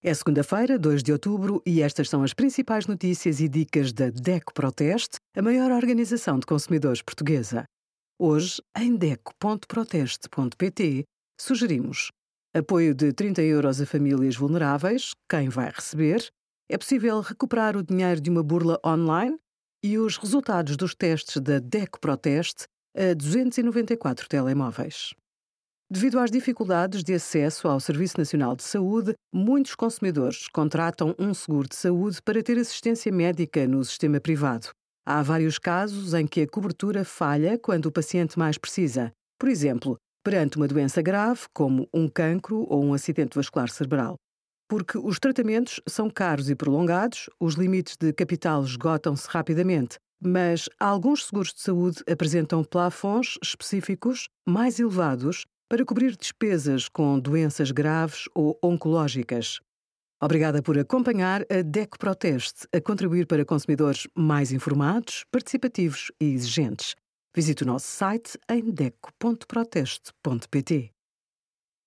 É segunda-feira, 2 de outubro, e estas são as principais notícias e dicas da DECO Proteste, a maior organização de consumidores portuguesa. Hoje, em DECO.proteste.pt, sugerimos apoio de 30 euros a famílias vulneráveis, quem vai receber, é possível recuperar o dinheiro de uma burla online e os resultados dos testes da DECO Proteste a 294 telemóveis. Devido às dificuldades de acesso ao Serviço Nacional de Saúde, muitos consumidores contratam um seguro de saúde para ter assistência médica no sistema privado. Há vários casos em que a cobertura falha quando o paciente mais precisa. Por exemplo, perante uma doença grave, como um cancro ou um acidente vascular cerebral. Porque os tratamentos são caros e prolongados, os limites de capital esgotam-se rapidamente, mas alguns seguros de saúde apresentam plafons específicos mais elevados para cobrir despesas com doenças graves ou oncológicas. Obrigada por acompanhar a DECO Proteste a contribuir para consumidores mais informados, participativos e exigentes. Visite o nosso site em deco.proteste.pt.